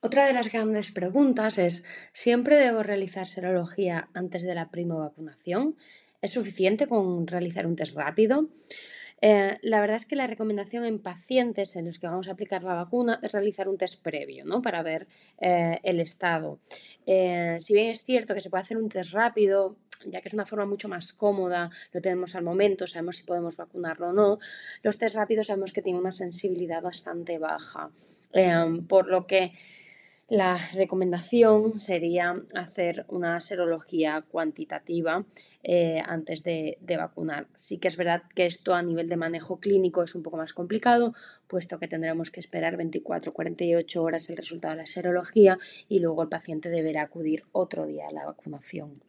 Otra de las grandes preguntas es, ¿siempre debo realizar serología antes de la primo vacunación? ¿Es suficiente con realizar un test rápido? Eh, la verdad es que la recomendación en pacientes en los que vamos a aplicar la vacuna es realizar un test previo ¿no? para ver eh, el estado. Eh, si bien es cierto que se puede hacer un test rápido, ya que es una forma mucho más cómoda, lo tenemos al momento, sabemos si podemos vacunarlo o no, los test rápidos sabemos que tienen una sensibilidad bastante baja, por lo que la recomendación sería hacer una serología cuantitativa eh, antes de, vacunar. Sí que es verdad que esto a nivel de manejo clínico es un poco más complicado, puesto que tendremos que esperar 24-48 horas el resultado de la serología y luego el paciente deberá acudir otro día a la vacunación.